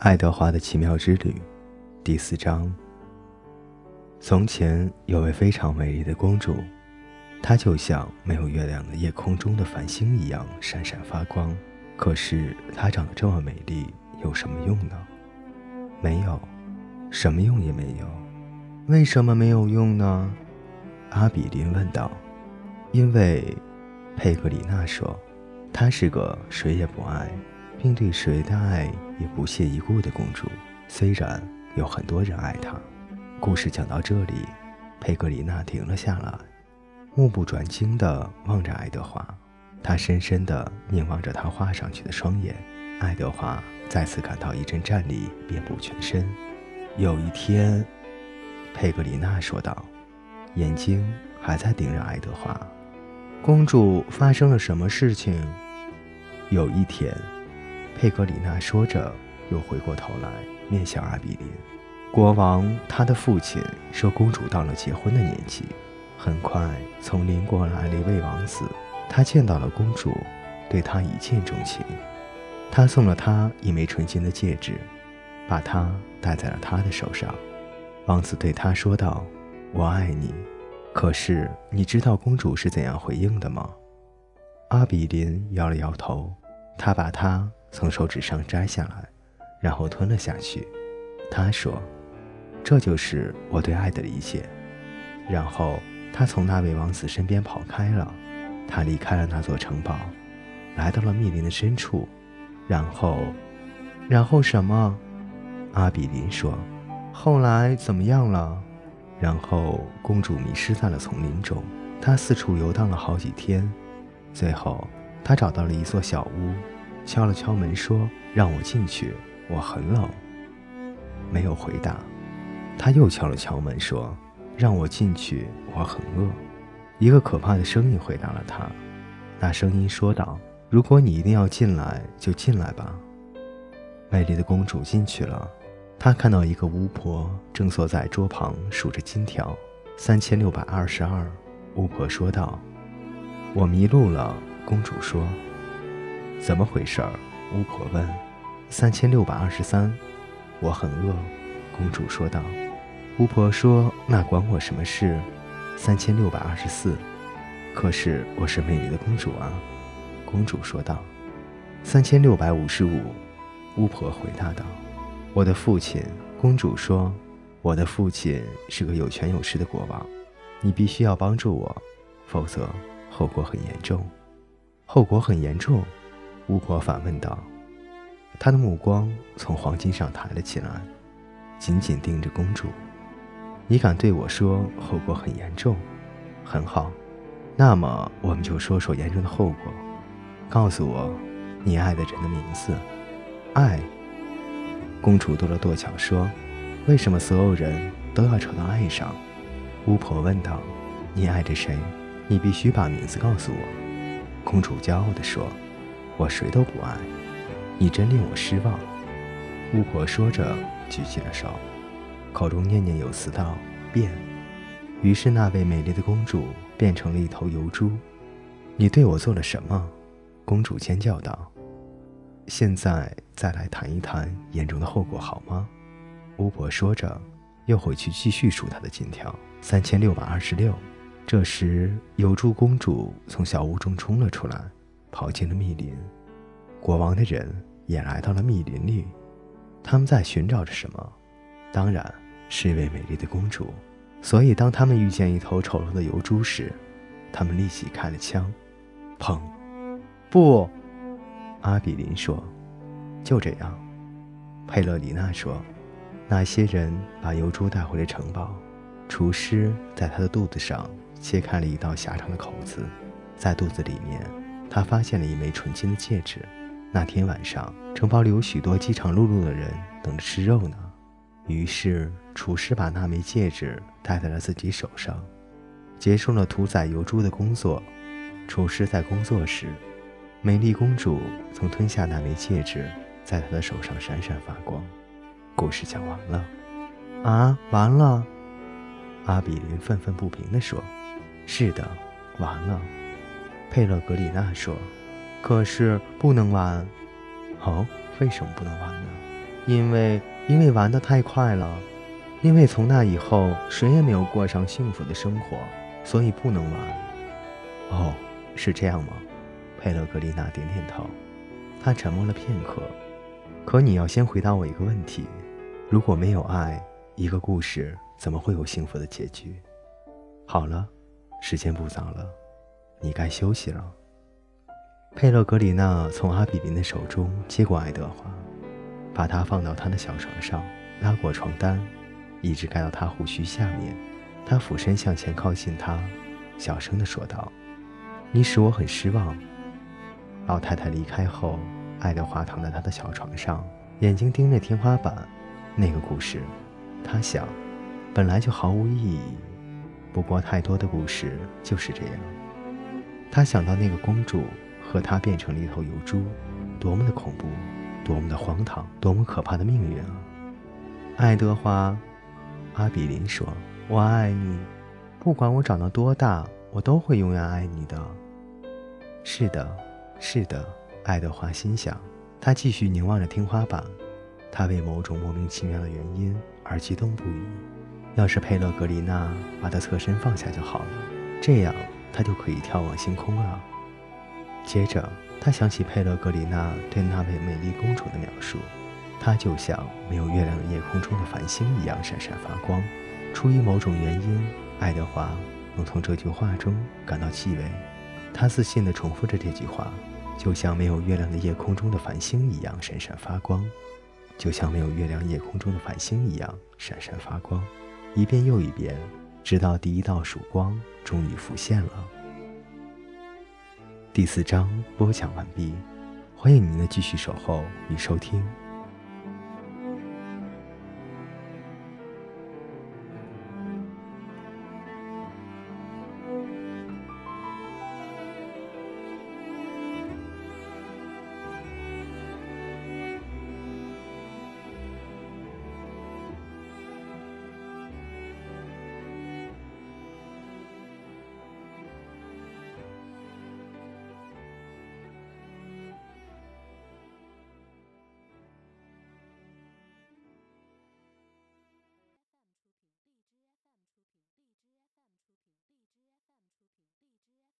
爱德华的奇妙之旅，第四章。从前有位非常美丽的公主，她就像没有月亮的夜空中的繁星一样闪闪发光。可是她长得这么美丽，有什么用呢？没有，什么用也没有。为什么没有用呢？阿比林问道。因为，佩格里娜说，她是个谁也不爱。并对谁的爱也不屑一顾的公主，虽然有很多人爱她。故事讲到这里，佩格里娜停了下来，目不转睛地望着爱德华。她深深地凝望着他画上去的双眼。爱德华再次感到一阵战栗遍布全身。有一天，佩格里娜说道，眼睛还在盯着爱德华。公主发生了什么事情？有一天。佩格里娜说着，又回过头来面向阿比林。国王他的父亲说，公主到了结婚的年纪。很快，从邻国来了一位王子，他见到了公主，对她一见钟情。他送了她一枚纯金的戒指，把它戴在了她的手上。王子对她说道：“我爱你。”可是你知道公主是怎样回应的吗？阿比林摇了摇头，他把她。从手指上摘下来，然后吞了下去。他说：“这就是我对爱的理解。”然后他从那位王子身边跑开了。他离开了那座城堡，来到了密林的深处。然后，然后什么？阿比林说：“后来怎么样了？”然后公主迷失在了丛林中。她四处游荡了好几天，最后她找到了一座小屋。敲了敲门，说：“让我进去，我很冷。”没有回答。他又敲了敲门，说：“让我进去，我很饿。”一个可怕的声音回答了他。那声音说道：“如果你一定要进来，就进来吧。”美丽的公主进去了。她看到一个巫婆正坐在桌旁数着金条，三千六百二十二。巫婆说道：“我迷路了。”公主说。怎么回事？巫婆问。三千六百二十三，我很饿。公主说道。巫婆说：“那管我什么事？”三千六百二十四，可是我是美丽的公主啊。公主说道。三千六百五十五，巫婆回答道。我的父亲。公主说：“我的父亲是个有权有势的国王，你必须要帮助我，否则后果很严重。后果很严重。”巫婆反问道：“她的目光从黄金上抬了起来，紧紧盯着公主。你敢对我说后果很严重？很好，那么我们就说说严重的后果。告诉我，你爱的人的名字。爱。”公主跺了跺脚说：“为什么所有人都要扯到爱上？”巫婆问道：“你爱着谁？你必须把名字告诉我。”公主骄傲地说。我谁都不爱，你真令我失望。”巫婆说着，举起了手，口中念念有词道：“变。”于是那位美丽的公主变成了一头油猪。你对我做了什么？公主尖叫道。现在再来谈一谈严重的后果好吗？巫婆说着，又回去继续数她的金条：三千六百二十六。这时，油猪公主从小屋中冲了出来。跑进了密林，国王的人也来到了密林里。他们在寻找着什么？当然是一位美丽的公主。所以，当他们遇见一头丑陋的油猪时，他们立即开了枪。砰！不，阿比林说：“就这样。”佩勒里娜说：“那些人把油猪带回了城堡。厨师在他的肚子上切开了一道狭长的口子，在肚子里面。”他发现了一枚纯金的戒指。那天晚上，城堡里有许多饥肠辘辘的人等着吃肉呢。于是，厨师把那枚戒指戴在了自己手上，结束了屠宰油猪的工作。厨师在工作时，美丽公主曾吞下那枚戒指，在他的手上闪闪发光。故事讲完了。啊，完了！阿比林愤愤不平地说：“是的，完了。”佩勒格里娜说：“可是不能玩。”哦，为什么不能玩呢？因为因为玩得太快了，因为从那以后谁也没有过上幸福的生活，所以不能玩。哦，是这样吗？佩勒格丽娜点点头。她沉默了片刻。可你要先回答我一个问题：如果没有爱，一个故事怎么会有幸福的结局？好了，时间不早了，你该休息了。佩勒格里娜从阿比林的手中接过爱德华，把他放到他的小床上，拉过床单，一直盖到他胡须下面。他俯身向前靠近他，小声地说道：“你使我很失望。”老太太离开后，爱德华躺在他的小床上，眼睛盯着天花板。那个故事，他想，本来就毫无意义。不过，太多的故事就是这样。他想到那个公主。和他变成了一头油猪，多么的恐怖，多么的荒唐，多么可怕的命运啊！爱德华，阿比林说：“我爱你，不管我长到多大，我都会永远爱你的。”是的，是的，爱德华心想。他继续凝望着天花板，他为某种莫名其妙的原因而激动不已。要是佩勒格里娜把他侧身放下就好了，这样他就可以眺望星空了。接着，他想起佩勒格里娜对那位美丽公主的描述，她就像没有月亮的夜空中的繁星一样闪闪发光。出于某种原因，爱德华能从这句话中感到气味。他自信地重复着这句话，就像没有月亮的夜空中的繁星一样闪闪发光，就像没有月亮夜空中的繁星一样闪闪发光，一遍又一遍，直到第一道曙光终于浮现了。第四章播讲完毕，欢迎您的继续守候与收听。